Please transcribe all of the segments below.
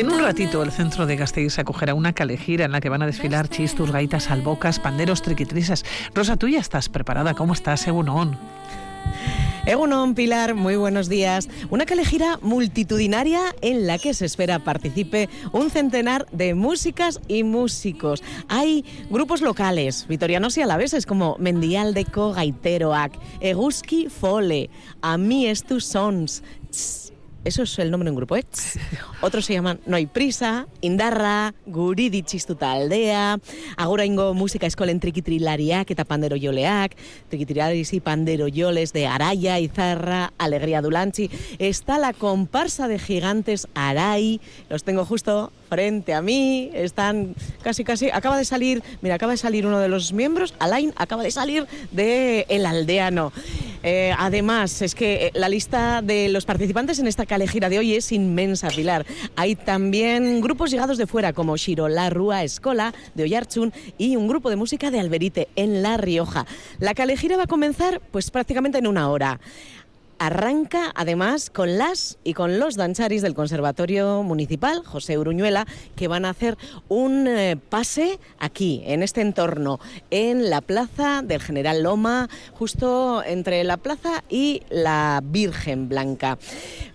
En un ratito el centro de Gasteiz acogerá una calejira en la que van a desfilar chistus, gaitas, albocas, panderos, triquitrisas. Rosa, tú ya estás preparada. ¿Cómo estás, Egunon? Egunon, Pilar, muy buenos días. Una calejira multitudinaria en la que se espera participe un centenar de músicas y músicos. Hay grupos locales, vitorianos y alaveses, como Mendialdeco, Gaiteroac, Eguski Fole, Ami Estu Sons, eso es el nombre de un grupo, ¿eh? Otros se llaman No hay prisa, Indarra, Guridi txistuta aldea, agora ingo música eskolen trikitrilariak eta pandero joleak, trikitrilaris y pandero yoles de Araya, Izarra, Alegría Dulanchi. Está la comparsa de gigantes Aray, los tengo justo frente a mí, están casi casi, acaba de salir, mira, acaba de salir uno de los miembros, Alain, acaba de salir de El Aldeano. Eh, además, es que eh, la lista de los participantes en esta calejira de hoy es inmensa, Pilar. Hay también grupos llegados de fuera, como La Rúa Escola, de Oyarchun, y un grupo de música de Alberite, en La Rioja. La calejira va a comenzar, pues prácticamente en una hora arranca además con las y con los dancharis del Conservatorio Municipal, José Uruñuela, que van a hacer un eh, pase aquí, en este entorno, en la plaza del General Loma, justo entre la plaza y la Virgen Blanca.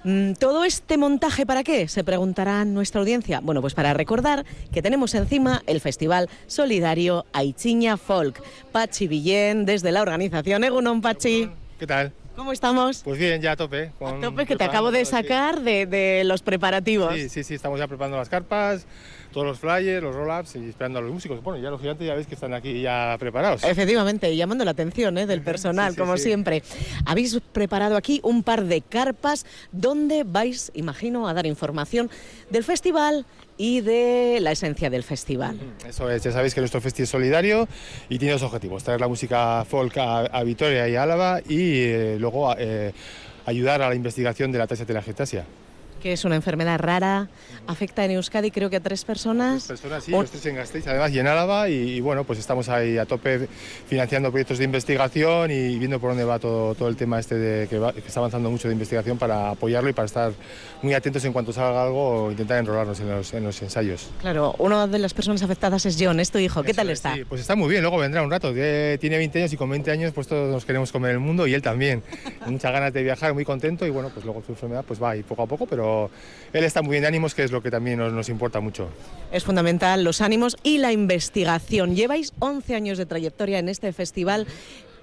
Mm, ¿Todo este montaje para qué? Se preguntará nuestra audiencia. Bueno, pues para recordar que tenemos encima el Festival Solidario Aichiña Folk. Pachi Villén, desde la organización Egunon Pachi. ¿Qué tal? ¿Cómo estamos? Pues bien, ya a tope. a tope, que te acabo de sacar de, los preparativos. Sí, sí, sí, estamos ya preparando las carpas, todos los flyers, los roll-ups y esperando a los músicos. Bueno, ya los gigantes ya veis que están aquí ya preparados. Efectivamente, llamando la atención ¿eh? del personal, como siempre. Habéis preparado aquí un par de carpas donde vais, imagino, a dar información del festival y de la esencia del festival. Eso es, ya sabéis que nuestro festival es solidario y tiene dos objetivos, traer la música folk a, Vitoria y Álava y eh, luego eh, ayudar a la investigación de la tasa de la getasia que es una enfermedad rara, afecta en Euskadi creo que a tres personas. Tres personas, sí, los tres en Gasteiz, además y en Álava, y, bueno, pues estamos ahí a tope financiando proyectos de investigación y viendo por dónde va todo, todo el tema este de que, está avanzando mucho de investigación para apoyarlo y para estar muy atentos en cuanto salga algo o intentar enrolarnos en los, en los ensayos. Claro, una de las personas afectadas es John, es tu hijo, ¿qué tal está? Sí, pues está muy bien, luego vendrá un rato, tiene 20 años y con 20 años pues todos nos queremos comer el mundo y él también, muchas ganas de viajar, muy contento y bueno, pues luego su enfermedad pues va ahí poco a poco, pero él está muy bien de ánimos, que es lo que también nos, nos importa mucho. Es fundamental los ánimos y la investigación. Lleváis 11 años de trayectoria en este festival.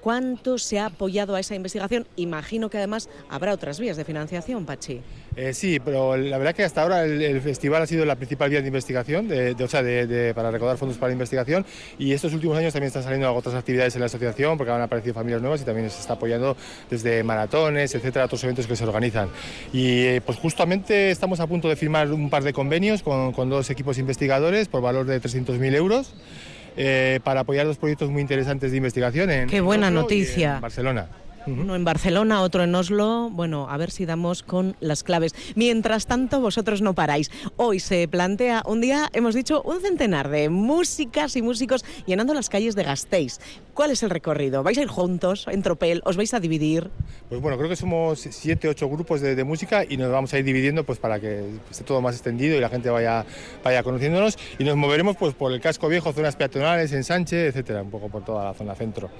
¿Cuánto se ha apoyado a esa investigación? Imagino que además habrá otras vías de financiación, Pachi. Eh, sí, pero la verdad que hasta ahora el, festival ha sido la principal vía de investigación, de, o sea, de, para recaudar fondos para la investigación y estos últimos años también están saliendo otras actividades en la asociación porque han aparecido familias nuevas y también se está apoyando desde maratones, etcétera, otros eventos que se organizan. Y eh, pues justamente estamos a punto de firmar un par de convenios con, con dos equipos investigadores por valor de 300.000 euros. Eh, para apoyar dos proyectos muy interesantes de investigación en, Qué buena noticia. en Barcelona. Uno en Barcelona, otro en Oslo. Bueno, a ver si damos con las claves. Mientras tanto, vosotros no paráis. Hoy se plantea un día, hemos dicho, un centenar de músicas y músicos llenando las calles de Gasteiz. ¿Cuál es el recorrido? ¿Vais a ir juntos en tropel? ¿Os vais a dividir? Pues bueno, creo que somos siete, ocho grupos de, música y nos vamos a ir dividiendo pues para que esté todo más extendido y la gente vaya, vaya conociéndonos y nos moveremos pues por el casco viejo, zonas peatonales, ensanche, etcétera, un poco por toda la zona centro.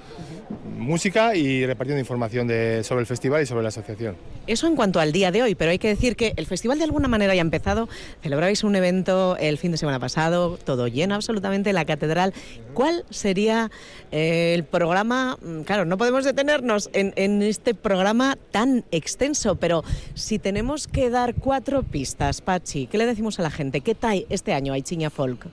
Música y repartiendo información de, sobre el festival y sobre la asociación. Eso en cuanto al día de hoy, pero hay que decir que el festival de alguna manera ya ha empezado. Celebrabais un evento el fin de semana pasado, todo lleno absolutamente, la catedral. ¿Cuál sería... Eh, el programa, mm, claro, no podemos detenernos en, este programa tan extenso, pero si tenemos que dar cuatro pistas, Pachi, ¿qué le decimos a la gente? ¿Qué tal este año a Chiña Folk?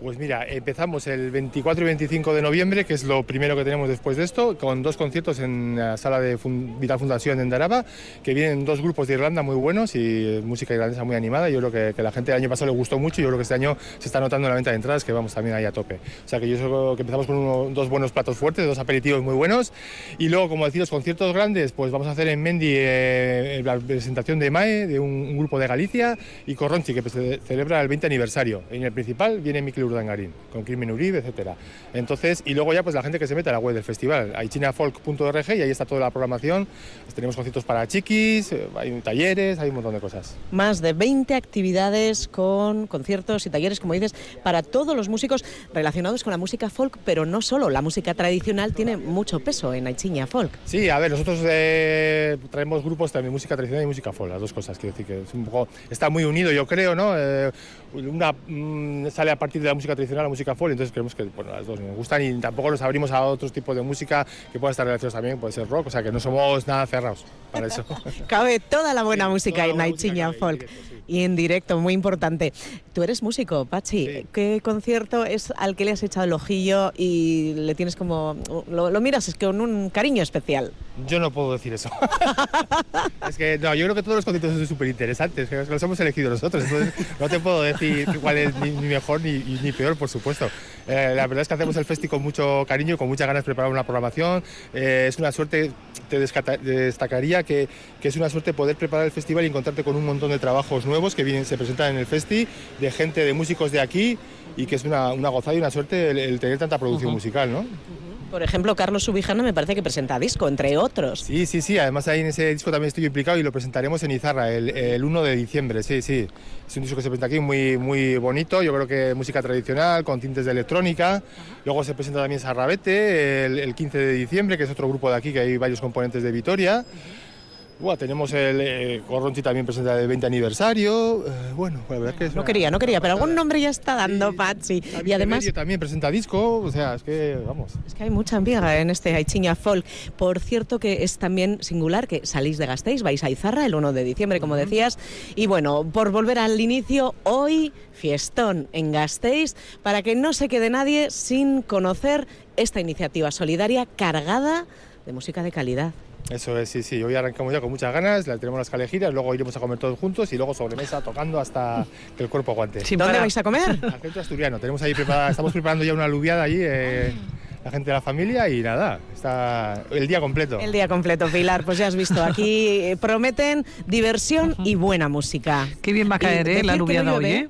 Pues mira, empezamos el 24 y 25 de noviembre, que es lo primero que tenemos después de esto, con dos conciertos en la sala de Vital Fundación en Daraba, que vienen dos grupos de Irlanda muy buenos y música irlandesa muy animada. Yo creo que, que la gente el año pasado le gustó mucho y yo creo que este año se está notando en la venta de entradas que vamos también ahí a tope. O sea que yo creo que empezamos con dos buenos platos fuertes, dos aperitivos muy buenos y luego, como decir, los conciertos grandes, pues vamos a hacer en Mendi eh, la presentación de MAE, de un, grupo de Galicia, y Corronchi, que se celebra el 20 aniversario. En el principal viene Miquel Urdangarín, con Crimen Uribe, etcétera. Entonces, y luego ya pues la gente que se mete a la web del festival, hay chinafolk.org y ahí está toda la programación. Pues tenemos conciertos para chiquis, eh, hay talleres, hay un montón de cosas. Más de 20 actividades con conciertos y talleres, como dices, para todos los músicos relacionados con la música folk, pero no solo, la música tradicional tiene mucho peso en Aichiña Folk. Sí, a ver, nosotros eh, traemos grupos también música tradicional y música folk, las dos cosas, quiero decir que es un poco, está muy unido yo creo, ¿no? Eh, una mm, sale a partir de la música tradicional a la música folk, entonces creemos que bueno, las dos nos gustan y tampoco nos abrimos a otros tipos de música que puedan estar relacionados también, puede ser rock, o sea que no somos nada cerrados para eso. Cabe toda la buena Sí, música en en Folk. directo, sí. Y en directo, muy importante. Tú eres músico, Pachi. Sí. ¿Qué concierto es al que le has echado el ojillo y le tienes como... Lo, lo miras es que con un cariño especial? Yo no puedo decir eso. es que no, yo creo que todos los conciertos son súper interesantes, los hemos elegido nosotros, entonces no te puedo decir cuál es ni, ni mejor ni, ni peor, por supuesto. Eh, la verdad es que hacemos el festi con mucho cariño y con muchas ganas de preparar una programación. Eh, es una suerte, te destacaría que, que es una suerte poder preparar el festival y encontrarte con un montón de trabajos nuevos que vienen, se presentan en el festi, de gente, de músicos de aquí, y que es una, una gozada y una suerte el, el tener tanta producción musical, ¿no? Por ejemplo, Carlos Subijana me parece que presenta disco, entre otros. Sí, sí, sí. Además ahí en ese disco también estoy implicado y lo presentaremos en Izarra el, el 1 de diciembre. Sí, sí. Es un disco que se presenta aquí muy, muy bonito. Yo creo que música tradicional con tintes de electrónica. Luego se presenta también Sarrabete el, el 15 de diciembre, que es otro grupo de aquí que hay varios componentes de Vitoria. Tenemos el eh, Corronchi también presenta el 20 aniversario. Eh, bueno, la verdad es que es No una- quería, no quería, pero algún nombre ya está dando, Sí. David Y además... También presenta disco. O sea, es que vamos. Es que hay mucha amiga en este Aichiña Folk. Por cierto que es también singular que salís de Gasteiz, vais a Izarra el 1 de diciembre, como decías. Y bueno, por volver al inicio, hoy fiestón en Gasteiz para que no se quede nadie sin conocer esta iniciativa solidaria cargada de música de calidad. Eso es, sí, sí. Hoy arrancamos ya con muchas ganas, la tenemos las calejiras, luego iremos a comer todos juntos y luego sobremesa tocando hasta que el cuerpo aguante. Sin ¿Dónde vais a comer? Al centro asturiano, tenemos ahí preparada, estamos preparando ya una aluviada allí, eh, la gente de la familia y nada, está el día completo. El día completo, Pilar. Pues ya has visto, aquí eh, prometen diversión y buena música. Qué bien va a Y caer, ¿eh? La aluviada hoy, ¿eh?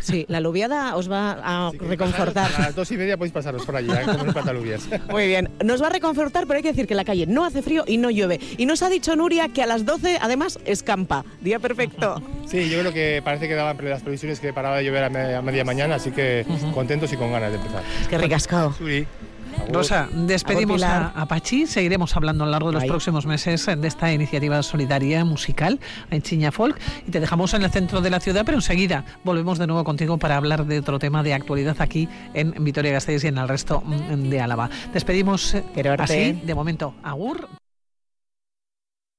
Sí, la aluviada os va a reconfortar. pasaros, A las dos y media podéis pasaros por allí, de alubias. Muy bien, nos va a reconfortar, pero hay que decir que la calle no hace frío y no llueve. Y nos ha dicho Nuria que a las 12 además escampa. Día perfecto. Sí, yo creo que parece que daban las previsiones que paraba de llover a media, a media mañana, así que contentos y con ganas de empezar. Es que. Suri, agur. Rosa, despedimos a, a Pachi, seguiremos hablando a lo largo de los próximos meses de esta iniciativa solidaria musical en Chiña Folk y te dejamos en el centro de la ciudad, pero enseguida volvemos de nuevo contigo para hablar de otro tema de actualidad aquí en Vitoria-Gasteiz y en el resto de Álava. Despedimos eh, así, de momento, Agur.